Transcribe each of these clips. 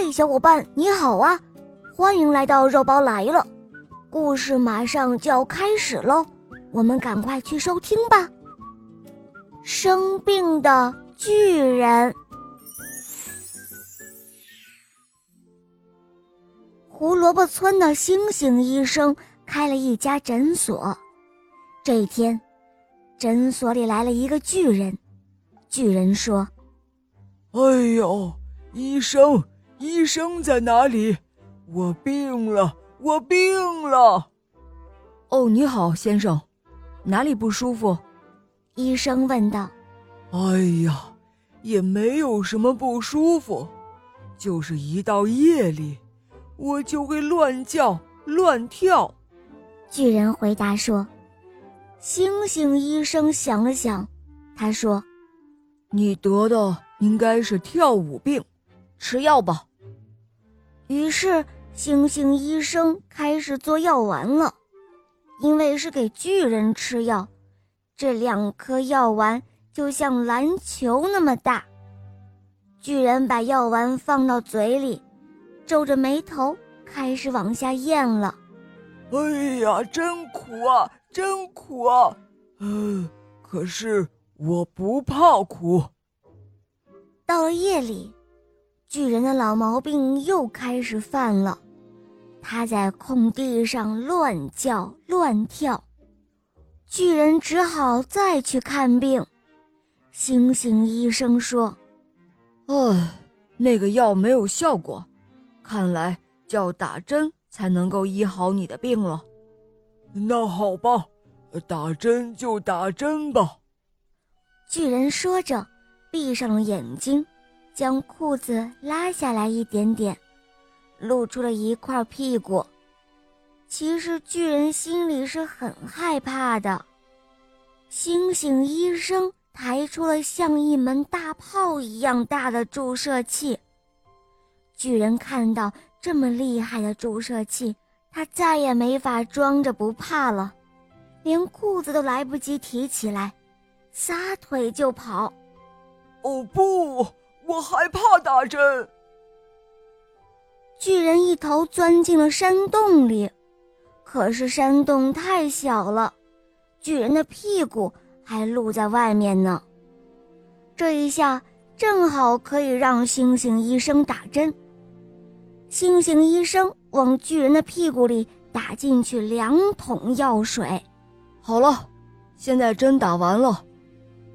嗨，小伙伴，你好啊！欢迎来到肉包来了，故事马上就要开始喽，我们赶快去收听吧。生病的巨人，胡萝卜村的星星医生开了一家诊所。这一天，诊所里来了一个巨人。巨人说：“哎呦，医生，医生在哪里？我病了，我病了。”哦，你好，先生，哪里不舒服？医生问道。“哎呀，也没有什么不舒服，就是一到夜里，我就会乱叫乱跳。”巨人回答说。星星医生想了想，他说：“你得的应该是跳舞病，吃药吧。”于是星星医生开始做药丸了。因为是给巨人吃药，这两颗药丸就像篮球那么大。巨人把药丸放到嘴里，皱着眉头开始往下咽了。哎呀，真苦啊！真苦啊！嗯，可是我不怕苦。到了夜里，巨人的老毛病又开始犯了，他在空地上乱叫乱跳。巨人只好再去看病。猩猩医生说：“唉，那个药没有效果，看来就要打针才能够医好你的病了。”那好吧，打针就打针吧。巨人说着，闭上了眼睛，将裤子拉下来一点点，露出了一块屁股。其实巨人心里是很害怕的。星星医生抬出了像一门大炮一样大的注射器。巨人看到这么厉害的注射器。他再也没法装着不怕了，连裤子都来不及提起来，撒腿就跑。哦不，我害怕打针。巨人一头钻进了山洞里，可是山洞太小了，巨人的屁股还露在外面呢。这一下正好可以让星星医生打针。星星医生。往巨人的屁股里打进去两桶药水，好了，现在针打完了，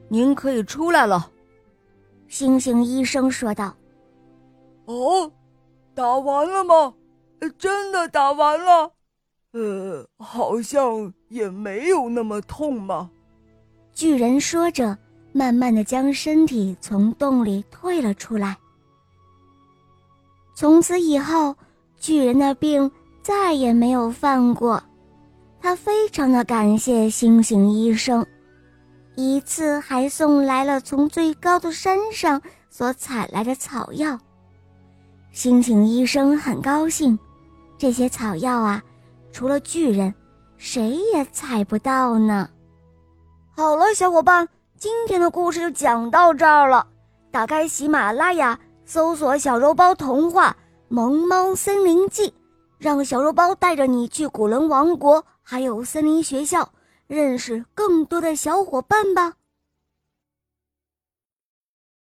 您可以出来了。”星星医生说道。“哦，打完了吗？真的打完了？呃，好像也没有那么痛嘛。”巨人说着，慢慢的将身体从洞里退了出来。从此以后。巨人的病再也没有犯过，他非常的感谢星星医生，一次还送来了从最高的山上所采来的草药。星星医生很高兴，这些草药啊，除了巨人，谁也采不到呢。好了，小伙伴，今天的故事就讲到这儿了。打开喜马拉雅，搜索“小肉包童话”。《萌猫森林记》，让小肉包带着你去古伦王国，还有森林学校，认识更多的小伙伴吧。